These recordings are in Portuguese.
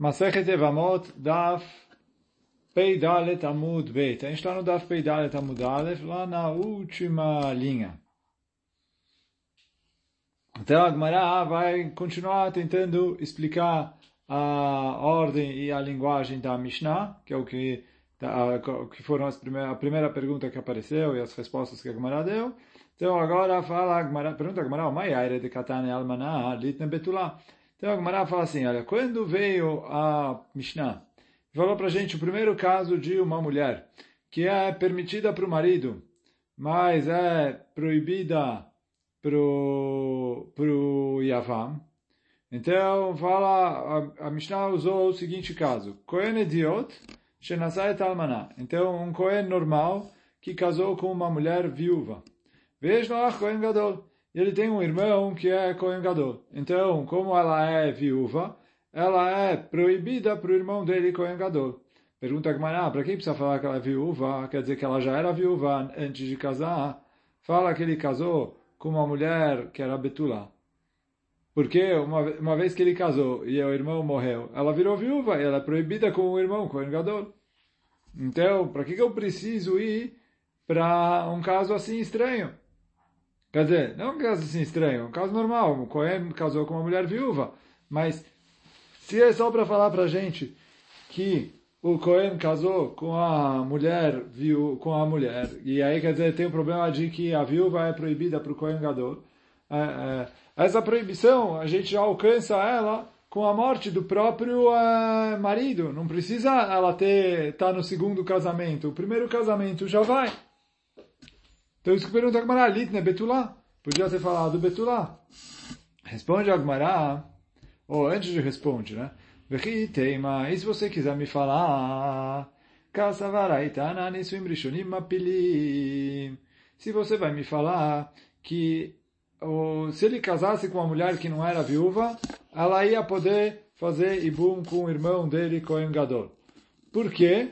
Masechet Evamot, Daf Peidalet Amud Beit. A gente está no Daf Peidalet Amud Aleph, lá na última linha. Então a Gemara vai continuar tentando explicar a ordem e a linguagem da Mishnah, que é o que, que foram as primeiras, a primeira pergunta que apareceu e as respostas que a Gemara deu. Então agora fala a Gemara, pergunta a Gemara, o Mayaire de Katane Almanah Litne Betullah. Então a Gemara fala assim, olha, quando veio a Mishnah, falou para gente o primeiro caso de uma mulher que é permitida para o marido, mas é proibida para o Yavam. Então, fala, a, a Mishnah usou o seguinte caso. Kohen Ediot, Shenasayet Almaná. Então, um Kohen normal que casou com uma mulher viúva. Veja Kohen Gadol e ele tem um irmão que é Kohen Gadol. Então, como ela é viúva, ela é proibida para o irmão dele Kohen Gadol. Pergunta a Gemara, ah, para quem precisa falar que ela é viúva? Quer dizer que ela já era viúva antes de casar. Fala que ele casou com uma mulher que era Betula. Porque uma, uma vez que ele casou e o irmão morreu, ela virou viúva e ela é proibida com o irmão, Kohen Gadol. Então, para que, que eu preciso ir para um caso assim estranho? Quer dizer, não um caso assim estranho, um caso normal. O Cohen casou com uma mulher viúva. Mas se é só para falar para gente que o Cohen casou com a mulher viu com a mulher e aí quer dizer tem o problema de que a viúva é proibida para o Cohen Gadol é, é, essa proibição a gente já alcança ela com a morte do próprio é, marido não precisa ela ter tá no segundo casamento o primeiro casamento já vai então isso que pergunta a Agmará, Litne Betulá. Podia ter falado Betulá. Responde a Agmará, ou antes de responde, né? Teima, e se você quiser me falar, se você vai me falar que ou, se ele casasse com uma mulher que não era viúva, ela ia poder fazer ibum com o irmão dele, Gadol. Por quê?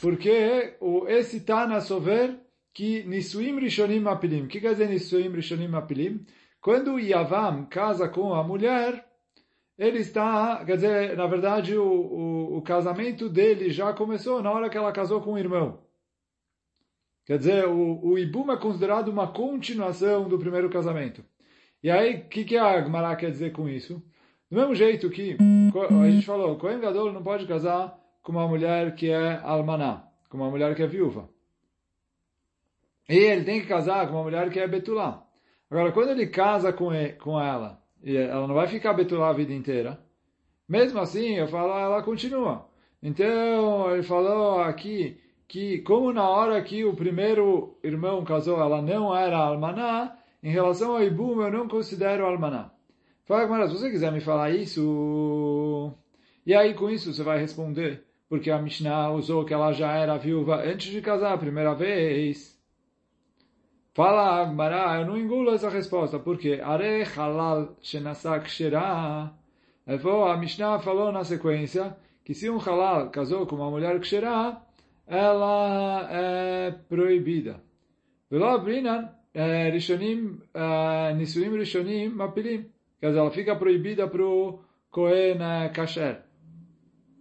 Porque o, esse Tana Sover que Nisuim Rishonim Apilim. O que quer dizer Nisuim Rishonim Apilim? Quando o Yavam casa com a mulher, ele está, quer dizer, na verdade, o, o, o, casamento dele já começou na hora que ela casou com o irmão. Quer dizer, o, o Ibum é considerado uma continuação do primeiro casamento. E aí, o que, que a Gemara quer dizer com isso? Do mesmo jeito que a gente falou, Kohen Gadol não pode casar com uma mulher que é almaná, com uma mulher que é viúva. E ele tem que casar com uma mulher que é betulá. Agora, quando ele casa com, com ela, e ela não vai ficar betulá a vida inteira, mesmo assim, eu falo, ela continua. Então, ele falou aqui que, como na hora que o primeiro irmão casou, ela não era almaná, em relação ao Ibum, eu não considero almaná. Fala, mas se você quiser me falar isso, e aí com isso você vai responder, porque a Mishnah usou que ela já era viúva antes de casar a primeira vez. Fala Agmará, eu não engulo essa resposta, porque Are halal shenasak shera. A Mishnah falou na sequência que se um halal casou com uma mulher ksherá, ela é proibida. Velo abrinan rishonim, nisuim rishonim mapilim. Quer dizer, ela fica proibida para o Kohen kasher.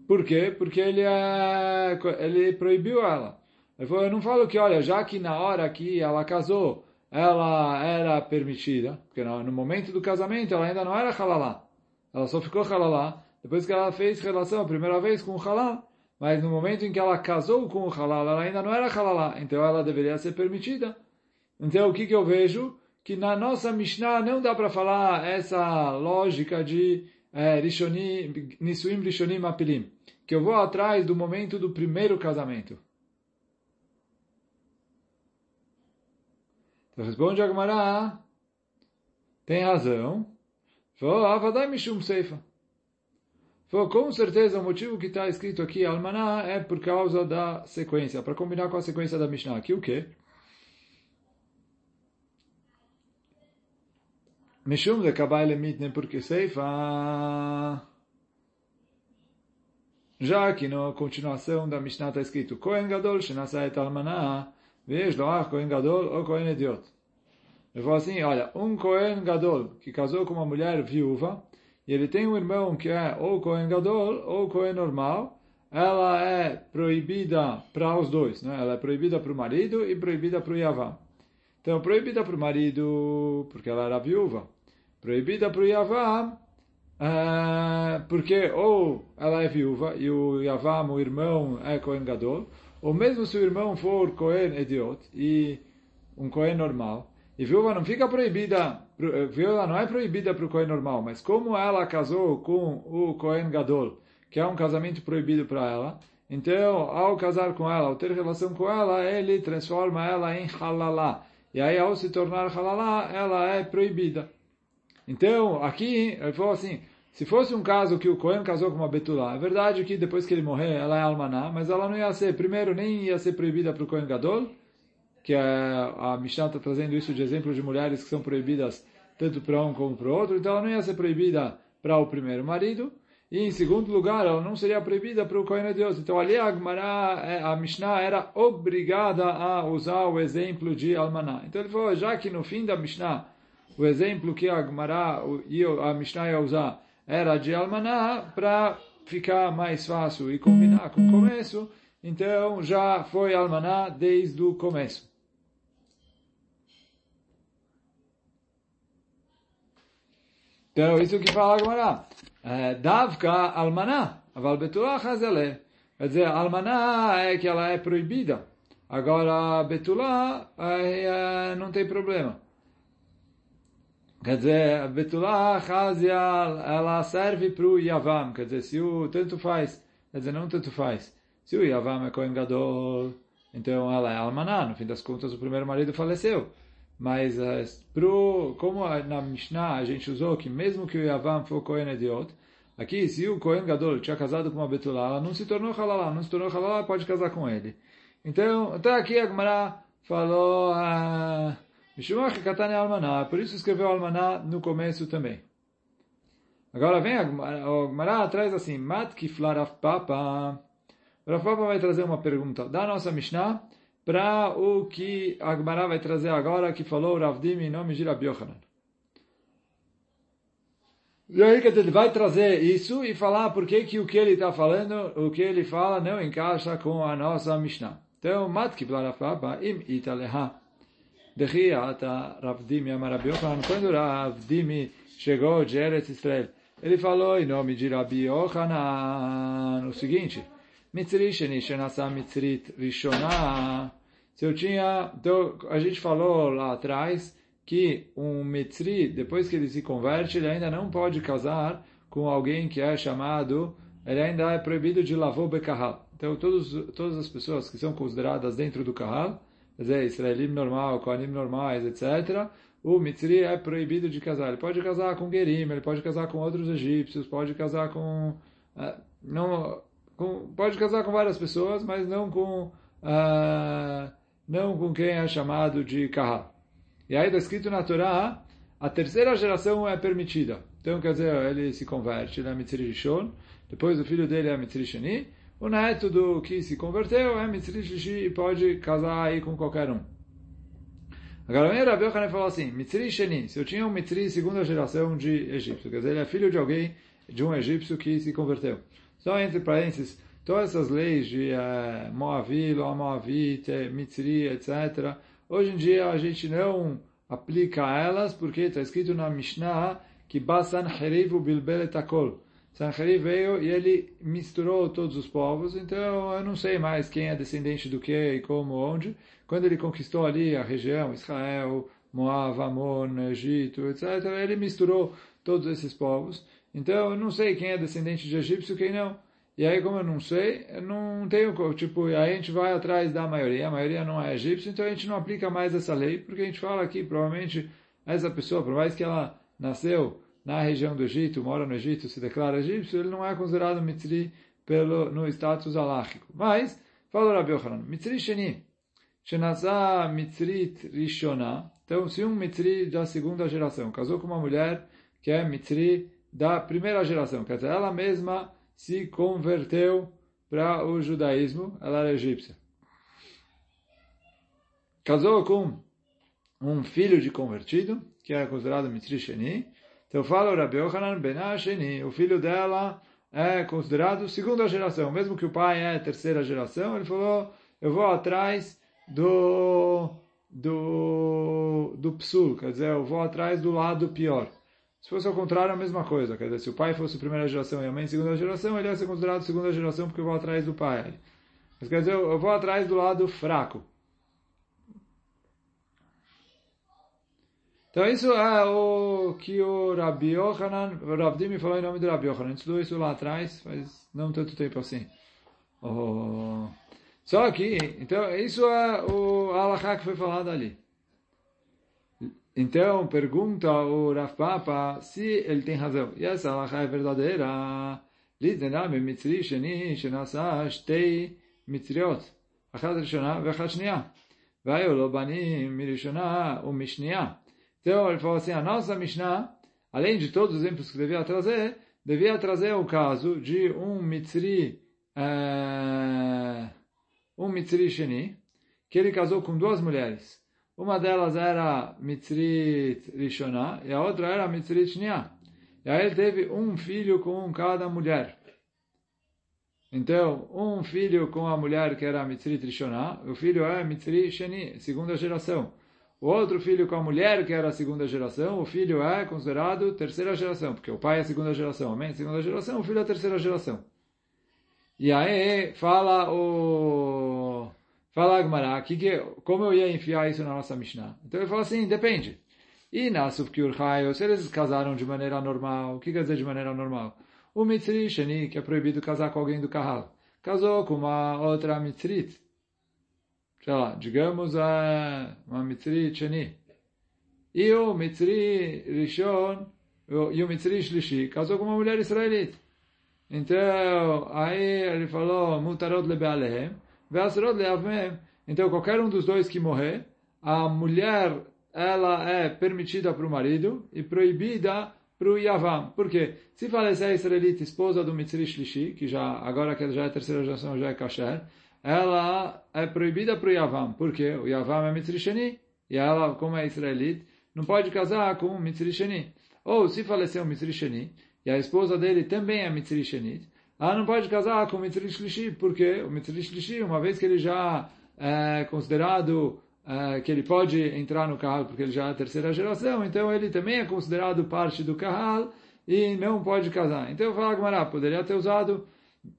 Por quê? Porque ele, é, ele proibiu ela. Eu não falo que, olha, já que na hora que ela casou, ela era permitida, porque no, no momento do casamento ela ainda não era halalá. Ela só ficou halalá depois que ela fez relação a primeira vez com o halal. Mas no momento em que ela casou com o halal, ela ainda não era halalá. Então ela deveria ser permitida. Então o que, que eu vejo? Que na nossa Mishnah não dá para falar essa lógica de é, rishonim, Nisuim Rishonim Apilim. Que eu vou atrás do momento do primeiro casamento. Então responde a Gemara, tem razão. Seifa. Falou, com certeza o motivo que está escrito aqui, Almaná, é por causa da sequência, para combinar com a sequência da Mishnah. Aqui o quê? Mishum de Kabai Mitne, porque Seifa... Já que na continuação da Mishnah está escrito Kohen Gadol Almaná Vejo lá Kohen Gadol ou Kohen Idiot. Ele falou assim, olha, um Kohen Gadol que casou com uma mulher viúva, e ele tem um irmão que é ou Kohen Gadol ou Kohen normal, ela é proibida para os dois, né? Ela é proibida para o marido e proibida para o Yavam. Então, proibida para o marido porque ela era viúva. Proibida para o Yavam é, porque ou ela é viúva e o Yavam, o irmão, é Kohen Gadol, ou mesmo se o irmão for Kohen Idiot e um Kohen normal, e viúva não fica proibida, eh, viúva não é proibida para o Kohen normal, mas como ela casou com o Kohen Gadol, que é um casamento proibido para ela, então, ao casar com ela, ao ter relação com ela, ele transforma ela em halalá. E aí, ao se tornar halalá, ela é proibida. Então, aqui, ele falou assim, se fosse um caso que o Cohen casou com uma Betulá, é verdade que depois que ele morrer, ela é almaná, mas ela não ia ser, primeiro, nem ia ser proibida para o Cohen Gadol, que é, a Mishnah está trazendo isso de exemplo de mulheres que são proibidas tanto para um como para o outro, então ela não ia ser proibida para o primeiro marido, e em segundo lugar, ela não seria proibida para o Kohen de Deus. Então ali a, Gemara, é, a Mishnah era obrigada a usar o exemplo de Almaná. Então ele falou, já que no fim da Mishnah, o exemplo que a Gemara a Mishnah ia usar era de Almaná, para ficar mais fácil e combinar com o começo, então já foi Almaná desde o começo. Então, isso que fala a Gemara. Davka almaná, aval betulá chazele. Quer dizer, almaná é que ela é proibida. Agora, betulá não tem problema. Quer dizer, betulá chazial, ela serve para o yavam. Quer dizer, se o tanto faz, quer dizer, não tanto faz. Se o yavam é Kohen Gadol, então ela é almaná. No fim das contas, o primeiro marido faleceu. Mas uh, pro, como na Mishnah a gente usou que mesmo que o Yavam for Kohen Ediot, aqui se o Kohen Gadol tinha casado com uma Betulá, ela não se tornou Halalá, não se tornou Halalá, pode casar com ele. Então, até aqui a Gemara falou ah, Mishumach Katane Almaná, por isso escreveu Almaná no começo também. Agora vem a Gemara traz assim, Mat Kiflar Rav Papa. Rav Papa vai trazer uma pergunta da nossa Mishnah, para o que a Gemara vai trazer agora, que falou Ravdim em nome de Rabi Yochanan. E aí que ele vai trazer isso e falar por que, que o que ele está falando, o que ele fala não encaixa com a nossa Mishnah. Então, Matki Blarafaba im italeha. Dechiata Ravdim Yamar Rabi Yochanan. Quando Ravdim chegou de Eretz Israel, ele falou em nome de Rabi Yochanan o seguinte, Mitzri Sheni Shenasa Mitzrit Rishonah. Se eu tinha. Então, a gente falou lá atrás que um Mitzri, depois que ele se converte, ele ainda não pode casar com alguém que é chamado. Ele ainda é proibido de lavou bekahal. Então, todos, todas as pessoas que são consideradas dentro do kahal, quer dizer, israelim normal, koanim normais, etc., o Mitzri é proibido de casar. Ele pode casar com Gerim, ele pode casar com outros egípcios, pode casar com. Uh, não, com, pode casar com várias pessoas, mas não com uh, não com quem é chamado de Kahal. E aí está escrito na Torá, a terceira geração é permitida. Então, quer dizer, ele se converte, ele é Mitzri Rishon, depois o filho dele é Mitzri Sheni, o neto do que se converteu é Mitzri e pode casar aí com qualquer um. Agora, o Rabi Yochanan falou assim, Mitzri Sheni, se eu tinha um Mitzri segunda geração de egípcio, quer dizer, ele é filho de alguém, de um egípcio que se converteu. Só entre parênteses, todas essas leis de uh, Moavi, Moavit, Mitzri, etc., hoje em dia a gente não aplica elas porque está escrito na Mishnah que Basan Herivu Bilbelet Akol. Sanherib veio e ele misturou todos os povos, então eu não sei mais quem é descendente do que e como, onde. Quando ele conquistou ali a região, Israel, Moab, Amon, Egito, etc., ele misturou todos esses povos. Então, eu não sei quem é descendente de egípcio, quem não. E aí, como eu não sei, eu não tenho, tipo, aí a gente vai atrás da maioria, a maioria não é egípcio, então a gente não aplica mais essa lei, porque a gente fala aqui, provavelmente, essa pessoa, por mais que ela nasceu na região do Egito, mora no Egito, se declara egípcio, ele não é considerado mitzri pelo, no status aláchico. Mas, fala o Rabi Yochanan, mitzri sheni, shenazah mitzrit rishona, então se um mitzri da segunda geração casou com uma mulher que é mitzri da primeira geração, quer dizer, ela mesma se converteu para o judaísmo, ela era egípcia. Casou com um filho de convertido, que era considerado Mitri Sheni. Então fala o Rabi Yohanan Ben Asheni, o filho dela é considerado segunda geração. Mesmo que o pai é terceira geração, ele falou, eu vou atrás do, do, do psul, quer dizer, eu vou atrás do lado pior. Se fosse ao contrário, a mesma coisa. Quer dizer, se o pai fosse primeira geração e a mãe segunda geração, ele ia ser considerado segunda geração porque eu vou atrás do pai. Mas quer dizer, eu vou atrás do lado fraco. Então isso é o que o Rabi Yohanan, o Rabi me falou em nome do Rabi Yohanan. A gente estudou isso lá atrás, faz não tanto tempo assim. Oh. Só que, então, isso é o Alahá que foi falado ali. Então, pergunta o Rav Papa se ele tem razão. E essa Alahá é verdadeira. Lidename mitzri sheni shenasa shtei mitzriot. אחת ראשונה ואחת שנייה. והיו לו בנים מראשונה ומשנייה. Então ele falou assim, a nossa Mishnah, além de todos os exemplos que devia trazer, devia trazer o caso de um Mitzri, uh, um Mitzri Sheni, que ele casou com duas mulheres. Uma delas era Mitzri Rishonah e a outra era Mitzri Shniah. E aí ele teve um filho com cada mulher. Então, um filho com a mulher que era Mitzri Rishonah, o filho é Mitzri Sheni, segunda geração. O outro filho com a mulher, que era a segunda geração, o filho é considerado terceira geração, porque o pai é a segunda geração, a mãe é a segunda geração, o filho é a terceira geração. E aí fala o... Fala Agmará, que, que, como eu ia enfiar isso na nossa Mishnah? Então ele fala assim, depende. E na Sufkiur se eles casaram de maneira normal, o que quer dizer de maneira normal? O Mitzri Sheni, que é proibido casar com alguém do Kahal, casou com uma outra Mitzrit, sei lá, digamos a uma Mitzri Cheni. E o Mitzri Rishon, e o Mitzri Shlishi, casou com uma mulher israelita. Então, aí ele falou, Mutarot lebealehem, ve'asrot leavmem. Então, qualquer um dos dois que morrer, a mulher, ela é permitida para o marido e proibida para o Yavam. Por quê? Se falecer a israelita, esposa do Mitzri Shlishi, que já, agora que já é terceira geração, já é kasher, ela é proibida para o Yavam. Por quê? O Yavam é Mitzrisheni. E ela, como é israelita, não pode casar com um Mitzrisheni. Ou, se falecer um Mitzrisheni, e a esposa dele também é Mitzrisheni, ela não pode casar com o porque o Mitzrishlishi, uma vez que ele já é considerado é, que ele pode entrar no Kahal, porque ele já é a terceira geração, então ele também é considerado parte do Kahal e não pode casar. Então eu falo, a Gamara, poderia ter usado,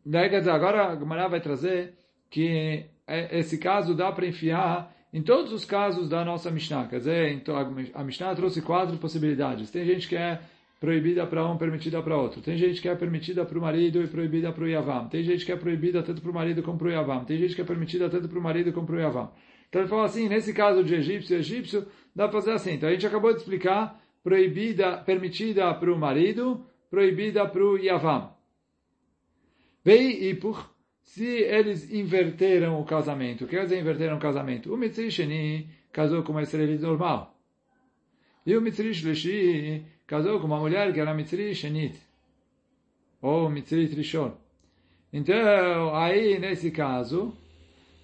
daí quer dizer, agora a Gamara vai trazer que é, esse caso dá para enfiar em todos os casos da nossa Mishnah. Quer dizer, então, a Mishnah trouxe quatro possibilidades. Tem gente que é proibida para um, permitida para outro. Tem gente que é permitida para o marido e proibida para o Yavam. Tem gente que é proibida tanto para o marido como para o Yavam. Tem gente que é permitida tanto para o marido como para o Yavam. Então ele falou assim, nesse caso de egípcio, egípcio, dá para fazer assim. Então a gente acabou de explicar, proibida, permitida para o marido, proibida para o Yavam. Vei e por se eles inverteram o casamento, o que quer dizer inverteram o casamento? O Mitzri Sheni casou com uma israelita normal. E o Mitzri Shlishi casou com uma mulher que era Mitzri Shenit. Ou Mitzri Trishon. Então, aí, nesse caso,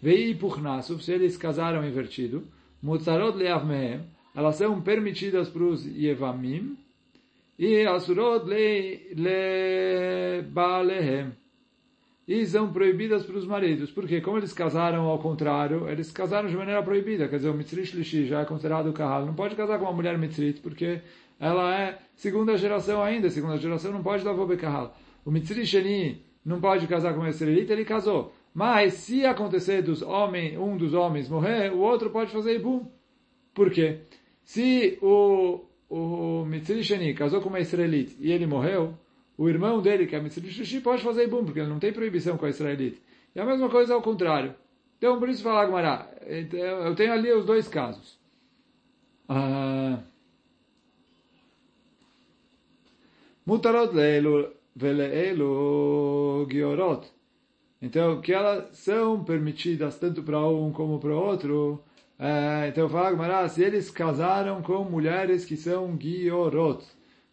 Vei Puchnasu, se eles casaram invertido, Mutzarot Leavmehem, elas são permitidas para os Yevamim, e Asurot Le, le Baalehem e são proibidas para os maridos. Porque como eles casaram ao contrário, eles casaram de maneira proibida. Quer dizer, o Mitzrit Lishi já é considerado Kahal. Não pode casar com uma mulher Mitzrit, porque ela é segunda geração ainda. Segunda geração não pode dar Vobe Kahal. O Mitzrit Sheni não pode casar com uma Israelita, ele casou. Mas se acontecer dos homens, um dos homens morrer, o outro pode fazer Ibum. Por quê? Se o, o Mitzri Sheni casou com uma Israelita e ele morreu, o irmão dele, que é Mitzvah pode fazer Ibum, porque ele não tem proibição com a israelita. E a mesma coisa ao contrário. Então, por isso falar Gmará, eu tenho ali os dois casos. Ah, Mutarot leelu veleelu giorot. Então, que elas são permitidas tanto para um como para o outro. É, então, fala Gmará, se eles casaram com mulheres que são giorot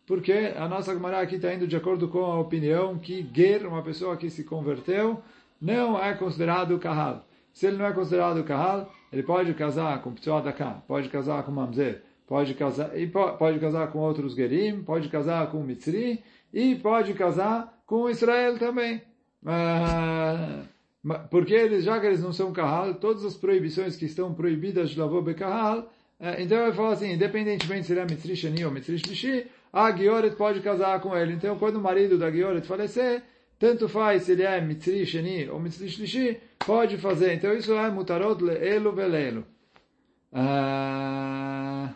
porque a nossa Gemara aqui está indo de acordo com a opinião que Ger, uma pessoa que se converteu, não é considerado Kahal. Se ele não é considerado Kahal, ele pode casar com pessoa da cá, pode casar com Mamzer, pode casar, e pode casar com outros Gerim, pode casar com Mitzri, e pode casar com Israel também. Uh, porque eles, já que eles não são Kahal, todas as proibições que estão proibidas de Lavô Bekahal, é, então ele fala assim, independentemente se ele é Mitzri Shani ou Mitzri Shlishi, a Gioret pode casar com ele. Então quando o marido da Gioret falecer, tanto faz se ele é Mitzri Shani ou Mitzri Shlishi, pode fazer. Então isso é Mutarot Le'elu Velelu. Ah,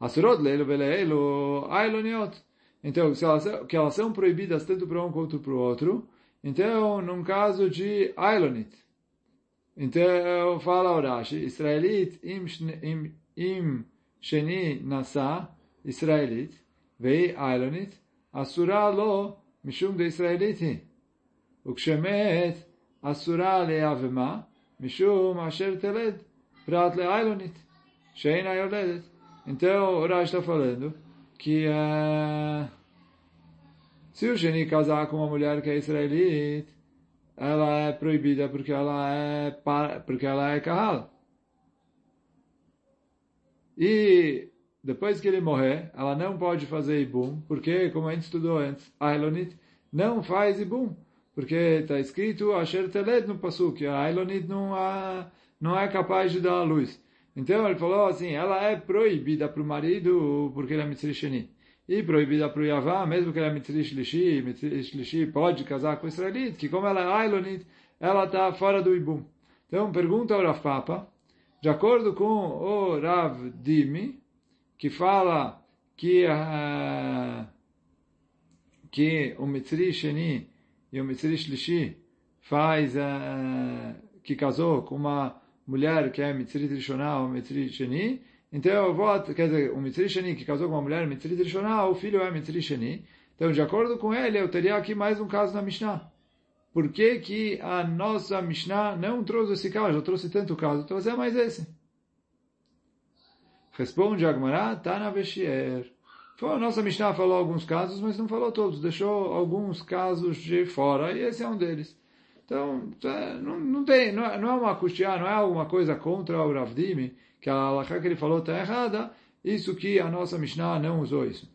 Asurot Le'elu Velelu Ailoniot. Então, se elas, que elas são proibidas tanto para um quanto para o outro, então, num caso de Ailonit, então fala o Rashi, Israelit im, im, im sheni nasa, Israelit, vei Ailonit, asura lo mishum de Israeliti. וכשמת אסורה להבמה, משום אשר תלד, פרט לאיילונית, שאין היולדת. Então, o Rashi está falando que uh, se o Sheni casar com uma mulher que é israelita, ela é proibida porque ela é porque ela é kahal. E depois que ele morrer, ela não pode fazer ibum, porque, como a gente estudou antes, Ailonit não faz ibum, porque está escrito Asher Teled no Pasuk, a Ailonit não, a, não é capaz de dar a luz. Então ele falou assim, ela é proibida para o marido porque ele é Mitzri Sheni e proibida para o Yavá, mesmo que ela é Mitzri Shlishi, Mitzri Shlishi pode casar com o Israelite, que como ela é Ailonit, ela está fora do Ibum. Então, pergunta ao Rav Papa, de acordo com o Rav Dimi, que fala que, uh, que o Mitzri Sheni e o Mitzri Shlishi faz, uh, que casou com uma mulher que é Mitzri Trishonah ou Mitzri Sheni, então eu vou, quer dizer, o Mitzri Sheni que casou com uma mulher Mitzri Trishonah, o filho é Mitzri Sheni. Então, de acordo com ele, eu teria aqui mais um caso na Mishnah. Por que, que a nossa Mishnah não trouxe esse caso? Já trouxe tanto caso, trazer mais esse. Responde Agmará, Tana Veshier. A nossa Mishnah falou alguns casos, mas não falou todos. Deixou alguns casos de fora, e esse é um deles. Então, é, não, não tem, não é, é uma custear, não é alguma coisa contra o Ravdimi, que a halakha que ele falou está errada, isso que a nossa Mishnah não usou isso.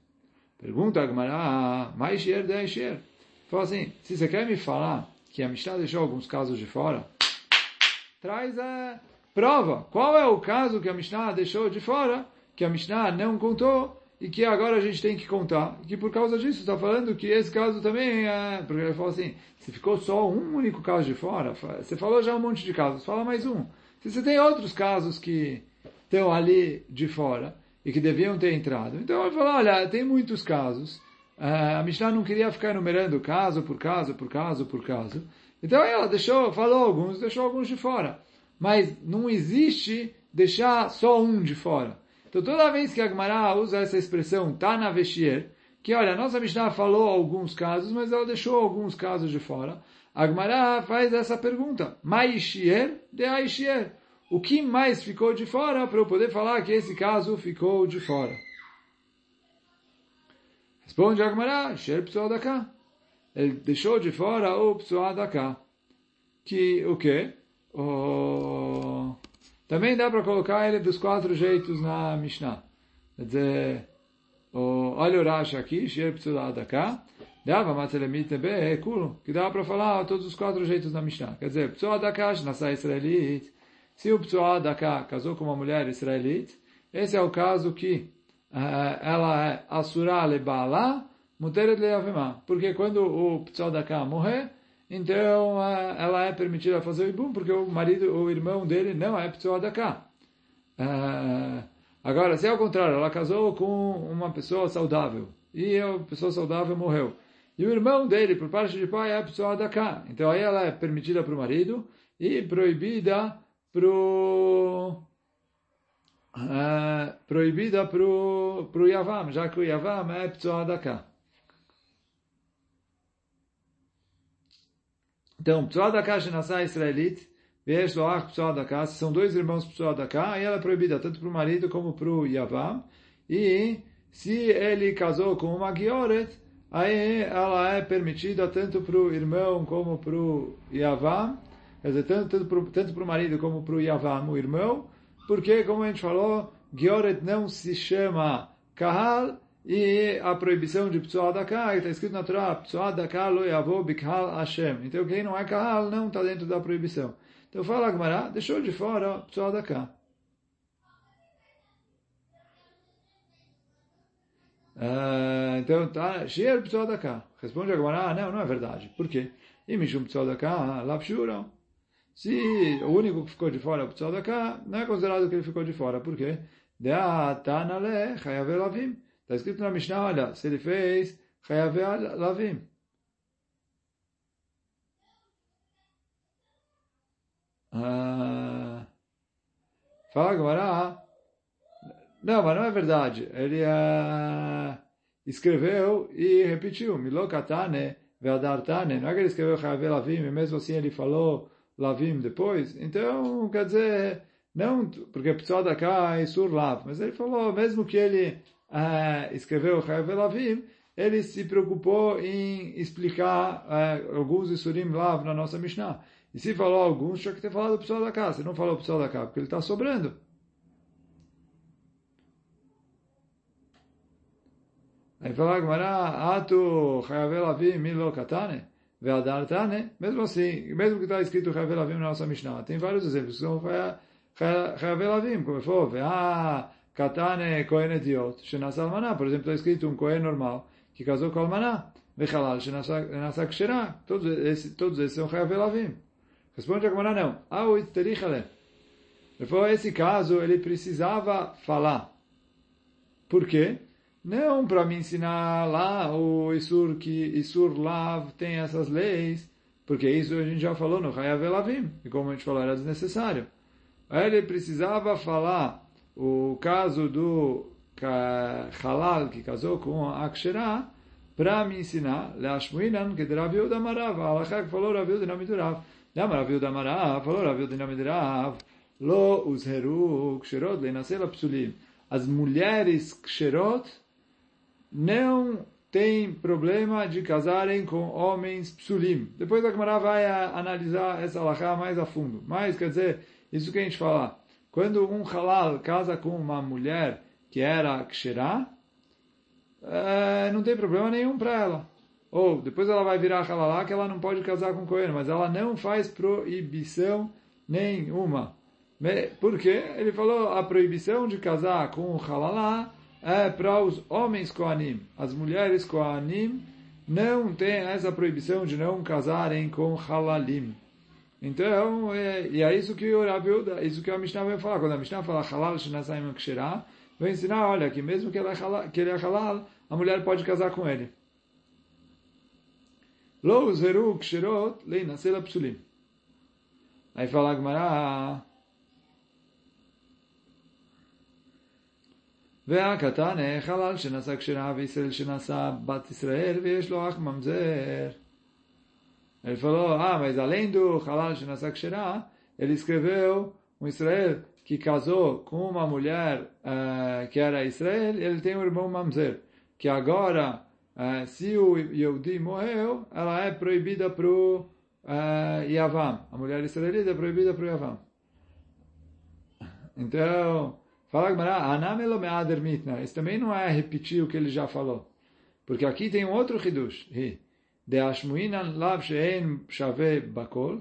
Pergunta a Gemara, mais shier de shier. Fala assim, se você quer me falar que a Mishnah deixou alguns casos de fora, traz a prova. Qual é o caso que a Mishnah deixou de fora, que a Mishnah não contou, e que agora a gente tem que contar. Que por causa disso está falando que esse caso também é... Porque ele falou assim, se ficou só um único caso de fora, você falou já um monte de casos, fala mais um. Se você tem outros casos que estão ali de fora e que deviam ter entrado. Então ele falou, olha, tem muitos casos. Uh, a Mishnah não queria ficar enumerando caso por caso, por caso, por caso. Então ela deixou, falou alguns, deixou alguns de fora. Mas não existe deixar só um de fora. Então toda vez que a Gemara usa essa expressão, tá na vestir, que olha, a nossa Mishnah falou alguns casos, mas ela deixou alguns casos de fora. A Gemara faz essa pergunta, Maishier de Aishier o que mais ficou de fora para eu poder falar que esse caso ficou de fora. Responde Agmará, Sher Psuadaka. Ele deixou de fora o Psuadaka. Que o quê? Também dá para colocar ele dos quatro jeitos na Mishnah. Quer dizer, olha o Rashi aqui, Sher Psuadaka. Dava Matzelemit Be, Kulo, que dá para falar todos os quatro jeitos na Mishnah. Quer dizer, Psuadaka, Nasa Israelit. Se o Psuá Daka casou com uma mulher israelita, esse é o caso que uh, ela é Asura Lebala, Muteret Leavema. Porque quando o Psuá Daka morrer, então ela é permitida fazer o Ibum, porque o marido, o irmão dele não é Psuá Daka. Uh, agora, se ao contrário, ela casou com uma pessoa saudável, e a pessoa saudável morreu, e o irmão dele, por parte de pai, é Psuá Daka. Então aí ela é permitida para o marido e proibida pro uh, proibida pro pro Yavam, já que o Yavam é Ptsuadaka. Então, Ptsuadaka Shenasá Israelit, Vesh Loach Ptsuadaka, são dois irmãos Ptsuadaka, e ela é proibida tanto para o marido como para o Yavam. E se ele casou com uma Gioret, aí ela é permitida tanto para o irmão como para o Yavam, Quer dizer, tanto, tanto para o marido como para o Yavam, o irmão, porque, como a gente falou, Gioret não se chama Kahal, e a proibição de Ptsuah Daka, está escrito na Torá, Ptsuah Daka lo yavo bikhal Hashem. Então quem não é Kahal não está dentro da proibição. Então fala Agmará, deixou de fora Ptsuah Daka. Uh, então, tá, Shier Ptsuah Daka. Responde Agmará, não, não é verdade. Por quê? E Mishum Ptsuah Daka, Lapshuram. Se o único que ficou de fora é o Ptsuah Daka, não é considerado que ele ficou de fora. Por quê? De'a tanale chayavelavim. Está escrito na Mishnah, olha, se ele fez Chayav Lavim. Ah, fala Gamara. Não, mas não é verdade. Ele ah, escreveu e repetiu. Milokatane ve'adartane. Não é que ele escreveu Chayav Lavim e mesmo assim ele falou Lavim depois. Então, quer dizer, não, porque a pessoa da cá é Sur Lav. Mas ele falou, mesmo que ele uh, escreveu Chayav Elavim, ele se preocupou em explicar uh, alguns Isurim Lav na nossa Mishnah. E se falou alguns, tinha que ter falado o pessoal da casa. Se não falou o pessoal da casa, porque ele está sobrando. Aí fala Gemara, Atu Chayav Elavim Milo Katane, Ve'adar Tane. Mesmo assim, mesmo que está escrito Elavim na nossa Mishnah, tem vários exemplos. São Chayav Elavim, como falou, Ve'ah Katane Kohen Etiot, Shenasa Almaná. Por exemplo, está escrito um Kohen normal que casou com Almaná. Vechalal Shenasa Ksherá. Todos esses, são Chayav. Responde a Gemara, não. Ah, o Iterichale. Ele falou, esse caso, ele precisava falar. Por quê? Não para me ensinar lá o Isur, que Isur Lav tem essas leis, porque isso a gente já falou no Chayav Elavim, e como a gente falou, era desnecessário. Aí ele precisava falar o caso do Halal, que casou com a Aksherá, para me ensinar, Leashmuinan, que de Rav Yehuda Marav, Alachá que falou Rav Yehuda Nami Durav. Lama Rav Yehuda Marav, falou Rav Yehuda Nami Durav, Lo uzheru ksherot leinasel psulim. As mulheres ksherot não têm problema de casarem com homens psulim. Depois a Gemara vai analisar essa alahá mais a fundo. Mas, quer dizer, isso que a gente fala, quando um halal casa com uma mulher que era ksherá, é, não tem problema nenhum para ela. Ou depois ela vai virar halalá que ela não pode casar com Cohen, mas ela não faz proibição nenhuma. Por quê? Ele falou a proibição de casar com o halalá é para os homens Koanim. As mulheres Koanim não têm essa proibição de não casarem com halalim. Então, é, e é isso que o Rabi isso que a Mishnah vai falar. Quando a Mishnah fala halal shenasayim kshirah, vai ensinar, olha, que mesmo que, ela é halal, que ele é halal, a mulher pode casar com ele. Lo zeru kshirot leinasel psulim. Aí fala a Gemara, והקטן חלל שנשא כשרה וישראל שנשא בת ישראל ויש לו אח ממזר. Ele falou, ah, mas além do halal shenasa ksherá, ele escreveu um Israel que casou com uma mulher uh, que era Israel, ele tem um irmão mamzer, que agora, uh, se o Yehudi morreu, ela é proibida para o uh, Yavam. A mulher israelita é proibida para o Yavam. Então, fala Anamelo me'ader mitna. Isso também não é repetir o que ele já falou. Porque aqui tem um outro hidush. דאשמועינן לאו שאין שווה בכל,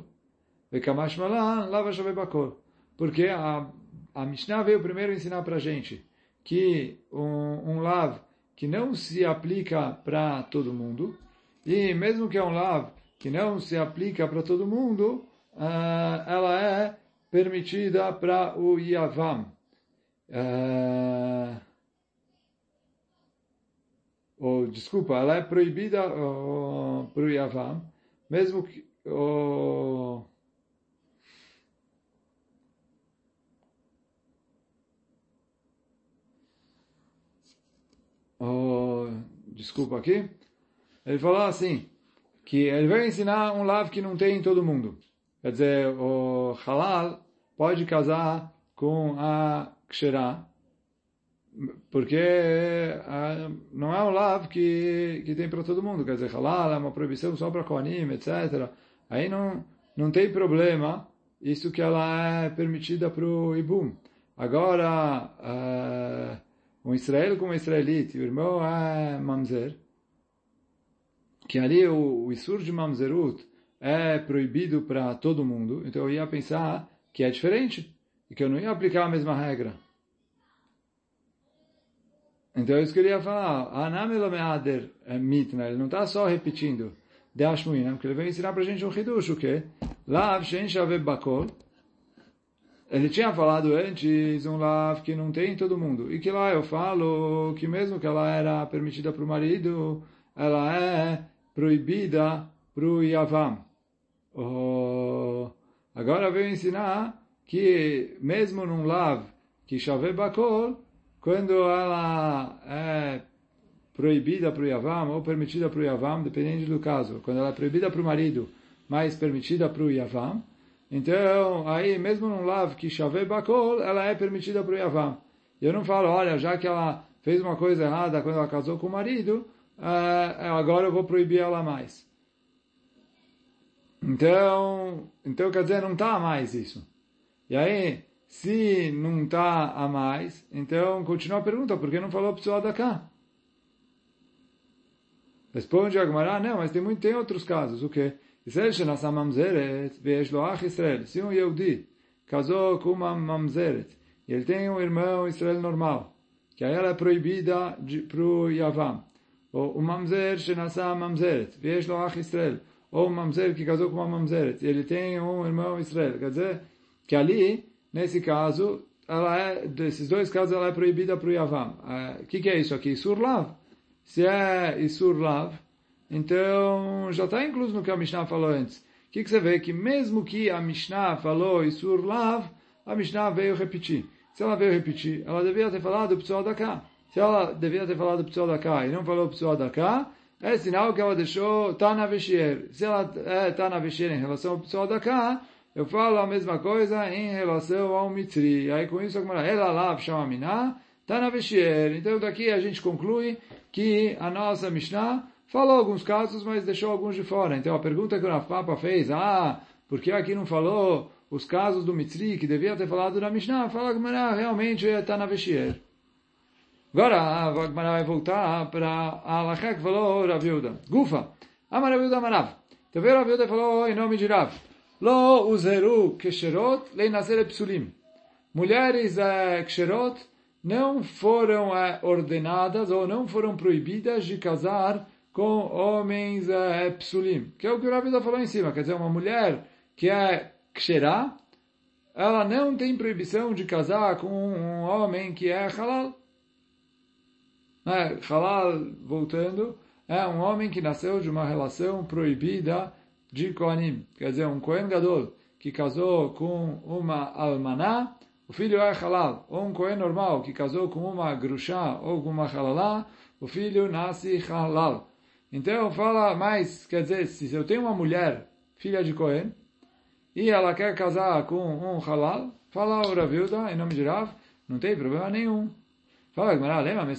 וכמשמע לן לאו שווה בכל. Porque a, a Mishnah veio primeiro ensinar para a gente que um, um lav que não se aplica para todo mundo, e mesmo que é um lav que não se aplica para todo mundo, uh, ela é permitida para o Yavam. Uh, ou desculpa, ela é proibida para o Yavam, mesmo que oh, desculpa aqui, ele falou assim, que ele vai ensinar um lav que não tem em todo mundo. Quer dizer, o halal pode casar com a ksherá, porque não é um lav que, que tem para todo mundo, quer dizer, halal é uma proibição só para Kohanim, etc. Aí não, não tem problema, isso que ela é permitida para o Ibum. agora uh, um israel com um israelite, o irmão é mamzer, que ali o, o Isur de mamzerut é proibido para todo mundo, então eu ia pensar que é diferente e que eu não ia aplicar a mesma regra. Então eu queria falar, Anamela Meader é mitna, ele não está só repetindo de Ashmuina, porque ele veio ensinar para a gente um hidush, o quê? Lav Shen Shaveb Bakol, ele tinha falado antes um lav que não tem em todo mundo. E que lá eu falo que mesmo que ela era permitida para o marido, ela é proibida para o Yavam. Oh, agora veio ensinar que mesmo num lav que chave bakol, quando ela é proibida para o Yavam ou permitida para o Yavam, dependendo do caso. Quando ela é proibida para o marido, mas permitida para o Yavam, então, aí, mesmo num lav que chave bakol, ela é permitida para o Yavam. Eu não falo, olha, já que ela fez uma coisa errada quando ela casou com o marido, uh, agora eu vou proibir ela mais. Então, então quer dizer, não está mais isso. E aí, se não está a mais, então continua a pergunta, por que não falou pessoal da cá? Responde Agmará, não, mas tem, muito, tem outros casos. O quê? Israel שנשא ממזרת ויש לו אח ישראל. Se um Yehudi casou com uma mamzeret e ele tem um irmão Israel normal, que aí ela é proibida para o Yavam. Ou o mamzer שנשא ממזרת ויש לו אח ישראל. Ou um mamzer que casou com uma mamzeret e ele tem um irmão Israel. Quer dizer, que ali, nesse caso, ela é, desses dois casos, ela é proibida para o Yavam. O uh, que, que é isso aqui? Isur Lav. Se é Isur Lav, então, já está incluso no que a Mishnah falou antes. O que, que você vê? Que mesmo que a Mishnah falou Isur Lav, a Mishnah veio repetir. Se ela veio repetir, ela devia ter falado pessoal da cá. Se ela devia ter falado pessoal da cá e não falou pessoal da cá, é sinal que ela deixou Tana Veshier. Se ela é Tana Veshier em relação ao pessoal da cá, eu falo a mesma coisa em relação ao Mitri. Aí com isso, ela lá chama Miná, Tana Veshier. Então daqui a gente conclui que a nossa Mishnah Falou alguns casos, mas deixou alguns de fora. Então a pergunta que o Rav Papa fez, ah, por que aqui não falou os casos do Mitzri, que devia ter falado na Mishnah? Fala que realmente está na Veshier. Agora a Gemara vai voltar para a Alachá que falou Rav Yehuda. Gufa, Amar Rav Yehuda Marav. Então veio Rav Yehuda falou em nome de Rav. Lo uzeru kesherot leinazer psulim. Mulheres é, kesherot não foram ordenadas ou não foram proibidas de casar com homens é, psulim, que é o que o Ravida falou em cima, quer dizer, uma mulher que é ksherá, ela não tem proibição de casar com um homem que é halal. É, halal, voltando, é um homem que nasceu de uma relação proibida de Kohanim, quer dizer, um Kohen Gadol, que casou com uma almaná, o filho é halal, ou um Kohen normal, que casou com uma grushá ou com uma halalá, o filho nasce halal. Então fala mais, quer dizer, se eu tenho uma mulher, filha de Cohen, e ela quer casar com um halal, fala o Ravilda, em nome de Rav, não tem problema nenhum. Fala, Gmará, lembra,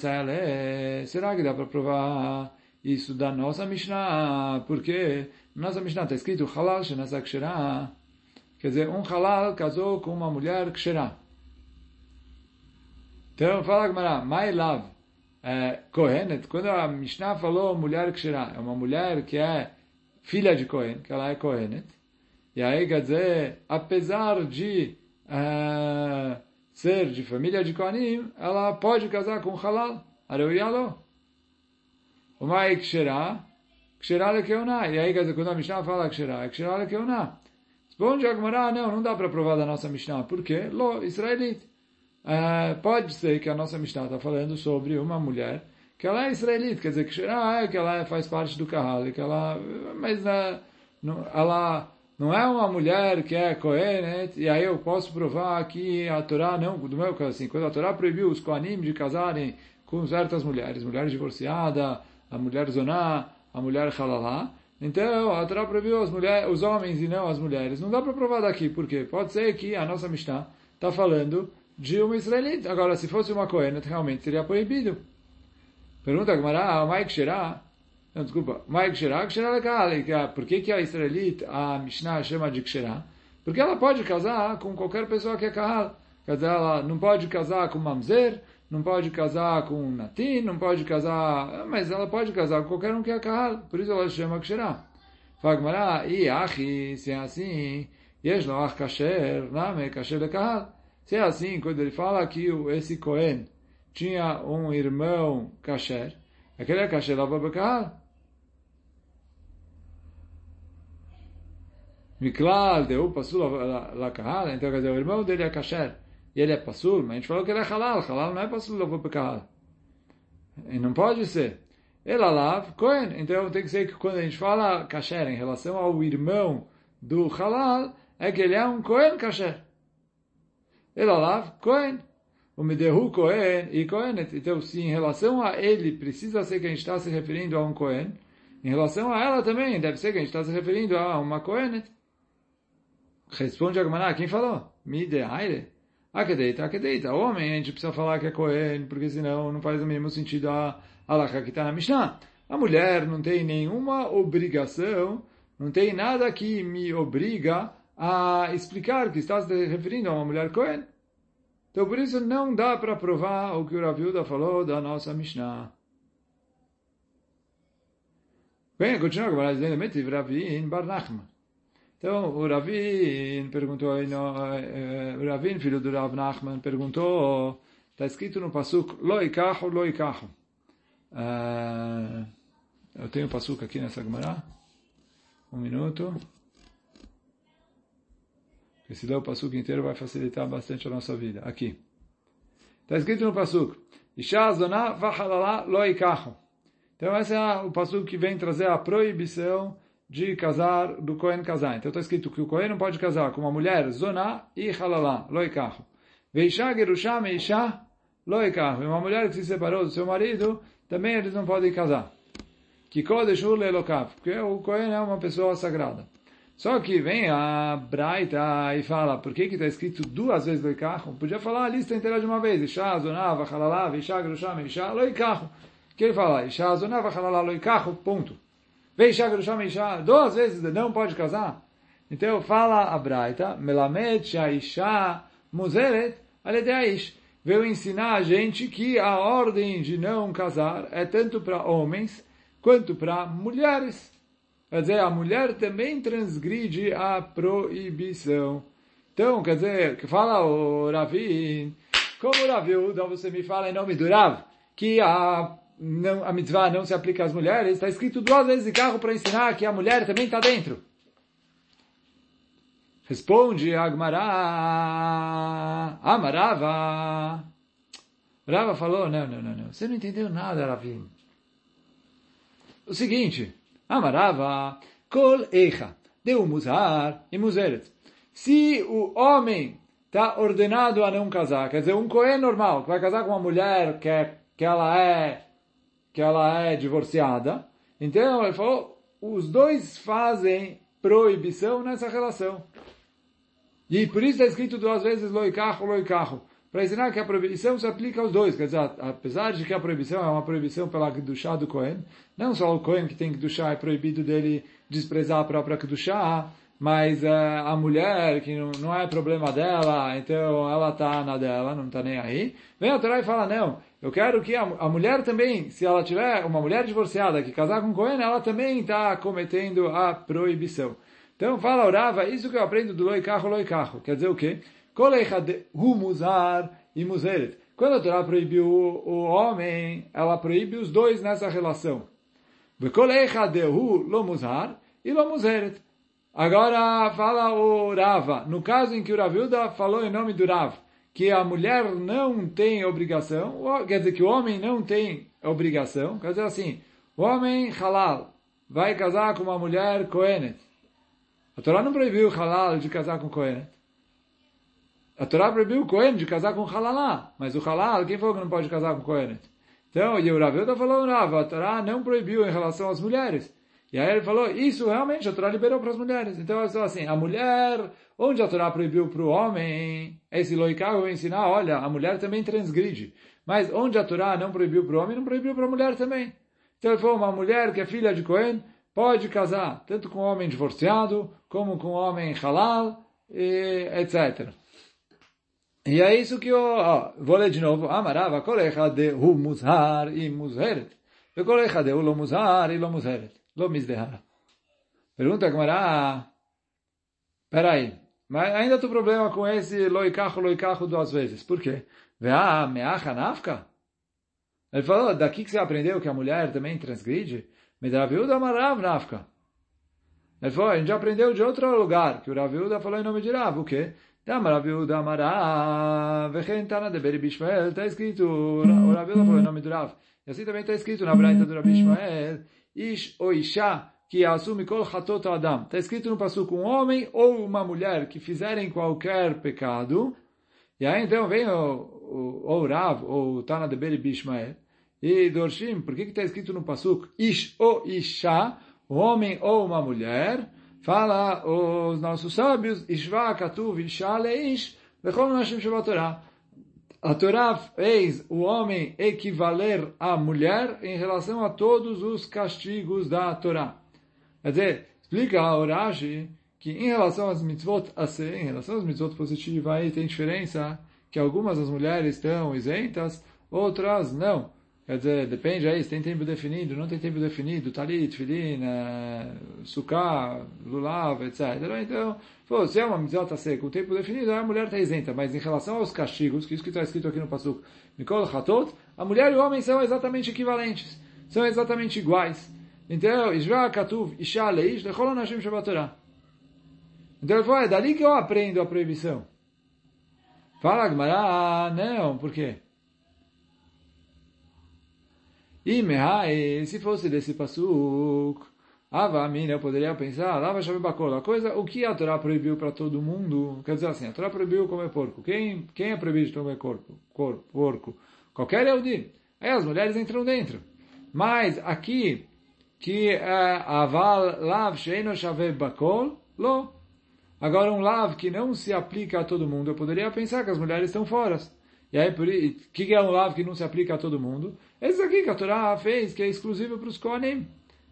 será que dá para provar isso da nossa Mishnah? Porque nossa Mishnah está escrito halal shenasa ksherah. Quer dizer, um halal casou com uma mulher ksherah. Então fala, Gmará, my love é, Kohenet, quando a Mishnah falou mulher Kshirah, é uma mulher que é filha de Kohen, que ela é Kohenet, e aí quer dizer, apesar de é, ser de família de Kohanim, ela pode casar com Halal, Areuyalo. O Mai Kshirah, Kshirah Lekeuná, e aí quer dizer, quando a Mishnah fala Kshirah, é Kshirah Lekeuná. Responde Agmará, não, não dá para provar da nossa Mishnah, por quê? Lo, israelita. Pode ser que a nossa Mishnah está falando sobre uma mulher que ela é israelita, quer dizer, que, ah, é, que ela faz parte do Kahal, que ela, mas uh, não, ela não é uma mulher que é Kohenet, e aí eu posso provar que a Torá, não, do meu caso assim, quando a Torá proibiu os Kohanim de casarem com certas mulheres, mulher divorciada, a mulher Zoná, a mulher Halalá, então a Torá proibiu as mulheres, os homens e não as mulheres. Não dá para provar daqui, porque pode ser que a nossa Mishnah está falando de uma israelita. Agora, se fosse uma Kohenet, realmente seria proibido. Pergunta a Gemara, ah, Mike Sherá, não, desculpa, Mike Sherá, Ksherá legal, por que, que a israelita, a Mishnah chama de Ksherá? Porque ela pode casar com qualquer pessoa que é Kahal. Quer dizer, ela não pode casar com mamzer, não pode casar com natin, não pode casar... Mas ela pode casar com qualquer um que é kahal. Por isso ela chama ksherah. Fagmará, e achi, se é assim, yesh lo ach kasher, name kasher le kahal. Se é assim, quando ele fala que esse Cohen tinha um irmão kasher, aquele é kasher lava bekahal. Miklal, deu pasul la kahal, então quer dizer, o irmão dele é kasher, e ele é pasul, mas a gente falou que ele é halal, halal não é pasul lava bekahal. E não pode ser. Ele alav Cohen, então tem que ser que quando a gente fala kasher em relação ao irmão do halal, é que ele é um Cohen kasher. Ele alav Cohen. O Medehu Cohen e Cohenet. Então, se em relação a ele precisa ser que a gente está se referindo a um Cohen, em relação a ela também deve ser que a gente está se referindo a uma Cohenet. Responde a Gemara, quem falou? Mide Aire. Akedeita, akedeita. Homem, a gente precisa falar que é Cohen, porque senão não faz o mesmo sentido a Alaha que está na Mishnah. A mulher não tem nenhuma obrigação, não tem nada que me obriga a explicar que está se referindo a uma mulher Cohen. Então, por isso, não dá para provar o que o Raviuda falou da nossa Mishnah. Bem, continua o dizendo, Ravin Bar Nachman. Então, o Ravin perguntou, o Ravin, filho do Rav Nachman, perguntou, está escrito no Pasuk, Lo ikachu, lo ikachu. eu tenho o Pasuk aqui nessa Gemara. Um minuto. Porque se ler o Pasuk inteiro vai facilitar bastante a nossa vida. Aqui. Está escrito no Pasuk. Isha zona vachalala lo ikachu. Então esse é o Pasuk que vem trazer a proibição de casar, do Cohen casar. Então está escrito que o Cohen não pode casar com uma mulher, zona e halala, lo ikachu. Veisha gerusha meisha lo ikachu. E uma mulher que se separou do seu marido, também eles não podem casar. Que kodesh ur lelokav. Porque o Cohen é uma pessoa sagrada. Só que vem a Braita e fala, por que que está escrito duas vezes loikachu? Podia falar a lista inteira de uma vez. Isha, zonava, halalav, isha, grusham, isha, loikachu. que ele fala? Isha, zonava, halalav, loikachu, ponto. Vem isha, grusham, isha, duas vezes não pode casar? Então fala a Braita, melamed, isha, muzeret, aledeish. Veio ensinar a gente que a ordem de não casar é tanto para homens quanto para mulheres. Quer dizer, a mulher também transgride a proibição. Então, quer dizer, que fala o Ravin, como Raviuda, você me fala em nome do Rav, que a, não, a mitzvah não se aplica às mulheres, está escrito duas vezes de carro para ensinar que a mulher também está dentro. Responde Agmará, Amarava. Rava falou, não, não, não, não, você não entendeu nada, Ravin. O seguinte, Amarava, Kol Eicha, deu Muzar e Muzeret. Se o homem está ordenado a não casar, quer dizer, um Cohen normal, que vai casar com uma mulher que, é, que, ela é, que ela é divorciada, então ele falou, os dois fazem proibição nessa relação. E por isso está escrito duas vezes loikacho, loikacho para ensinar que a proibição se aplica aos dois. Quer dizer, apesar de que a proibição é uma proibição pela Kedushá do Cohen, não só o Cohen que tem Kedushá é proibido dele desprezar a própria Kedushá, mas uh, a mulher, que não, não, é problema dela, então ela está na dela, não está nem aí, vem a Torá e fala, não, eu quero que a, a, mulher também, se ela tiver uma mulher divorciada que casar com Cohen, ela também está cometendo a proibição. Então fala, orava, isso que eu aprendo do loi carro, loi carro. Quer dizer o quê? E Muzeret. Quando a Torá proibiu o homem, ela proíbe os dois nessa relação. lo muzar e lo muzeret. Agora fala o Rava, no caso em que o Ravilda falou em nome do Rav, que a mulher não tem obrigação, quer dizer que o homem não tem obrigação, quer dizer assim, o homem halal vai casar com uma mulher Kohenet. A Torá não proibiu halal de casar com Kohenet. A Torá proibiu o Cohen de casar com Halalá, mas o Halal, quem falou que não pode casar com Cohen? Então, e o Rav está falando, Rav, a Torá não proibiu em relação às mulheres. E aí ele falou, isso realmente a Torá liberou para as mulheres. Então, eu assim, a mulher, onde a Torá proibiu para o homem, esse loicá vai ensinar, olha, a mulher também transgride. Mas onde a Torá não proibiu para o homem, não proibiu para a mulher também. Então ele falou, uma mulher que é filha de Cohen, pode casar, tanto com um homem divorciado, como com um homem halal, e etc. E é isso que eu ó, vou ler de novo. Amarava kolecha de hu muzhar e muzheret. E kolecha de hu muzhar e lo muzheret. Lo mizdehara. Pergunta Gamara. Peraí. Mas ainda tem problema com esse loikacho, loikacho duas vezes. Por quê? Vea meacha nafka? Ele falou, daqui que você aprendeu que a mulher também transgride? Medraviuda marav nafka. Ele falou, a gente aprendeu de outro lugar, que o Raviuda falou em nome de Rav, o quê? Dama Raviuda marav, vechentana de Beri Bishmael, está escrito, o Raviuda falou em nome do Rav. E assim também está escrito na Braita do Rabi Ishmael, Ish o Isha, que assume kol chatot adam. Está escrito no passo um homem ou uma mulher que fizerem qualquer pecado. E aí então vem o, o, o Rav, ou o Tana de Beri Bishmael, e Dorshim, por que está escrito no Pasuk Ish o Isha, homem ou uma mulher? Fala os nossos sábios, Ishva Katuv Isha Leish, Vechol Nashim Torá. A Torá fez o homem equivaler à mulher em relação a todos os castigos da Torá. Quer dizer, explica a Urashi que em relação às mitzvot ser, em relação às mitzvot positivas, aí tem diferença que algumas das mulheres estão isentas, outras não. Quer dizer, depende aí, se tem tempo definido, não tem tempo definido, talit, filin, sukkah, lulav, etc. Então, pô, se é uma mitzvah tá com tempo definido, a mulher está isenta. Mas em relação aos castigos, que isso que está escrito aqui no Pasuk, Mikol Hatot, a mulher e o homem são exatamente equivalentes, são exatamente iguais. Então, Ishva Katuv, Isha Leish, Lechol Anashim Shabbatorah. Então ele falou, é dali que eu aprendo a proibição. Fala, Gmará, ah, não, por quê? E mehai, se fosse desse pasuk, avamina, eu poderia pensar, lava a coisa, o que a Torá proibiu para todo mundo? Quer dizer assim, a Torá proibiu comer porco. Quem, quem é proibido de comer corpo, corpo, porco? Qualquer Eudi. Aí as mulheres entram dentro. Mas aqui, que é aval lav sheino shave bakol, lo. Agora um lav que não se aplica a todo mundo, eu poderia pensar que as mulheres estão fora. E aí, o que é um lav que não se aplica a todo mundo? Esse aqui que a Torá fez, que é exclusivo para os Kohanim,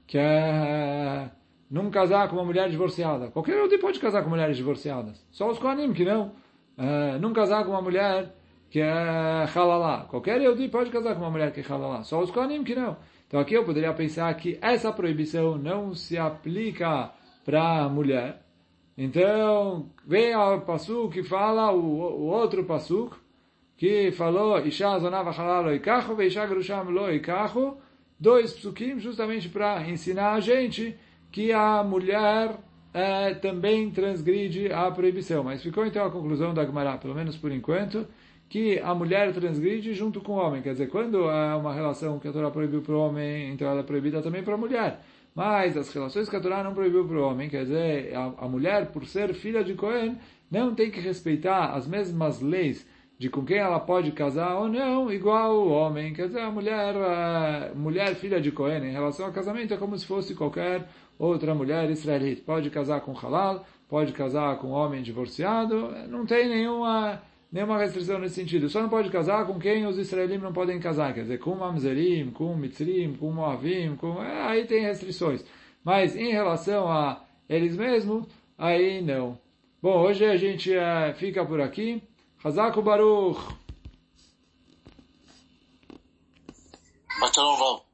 que é não casar com uma mulher divorciada. Qualquer outro pode casar com mulheres divorciadas. Só os Kohanim que não. É, não casar com uma mulher que é halalá. Qualquer Yehudi pode casar com uma mulher que é halalá. Só os Kohanim que não. Então aqui eu poderia pensar que essa proibição não se aplica para a mulher. Então, vem ao Pasuk que fala o, o outro Pasuk, que falou Isha zonava halal loikachu ve Isha grusham loikachu, dois psukim justamente para ensinar a gente que a mulher é, também transgride a proibição. Mas ficou então a conclusão da Gemara, pelo menos por enquanto, que a mulher transgride junto com o homem. Quer dizer, quando é uma relação que a Torá proibiu para o homem, então ela é proibida também para a mulher. Mas as relações que a Torá não proibiu para o homem, quer dizer, a, a mulher, por ser filha de Cohen, não tem que respeitar as mesmas leis de com quem ela pode casar ou não, igual o homem. Quer dizer, a mulher, a mulher filha de Cohen, em relação ao casamento, é como se fosse qualquer outra mulher israelita. Pode casar com halal, pode casar com homem divorciado, não tem nenhuma, nenhuma restrição nesse sentido. Só não pode casar com quem os israelitas não podem casar, quer dizer, com mamzerim, com mitzrim, com moavim, com... É, aí tem restrições. Mas em relação a eles mesmos, aí não. Bom, hoje a gente é, fica por aqui. Hazako Baruch. Batalhão, Val.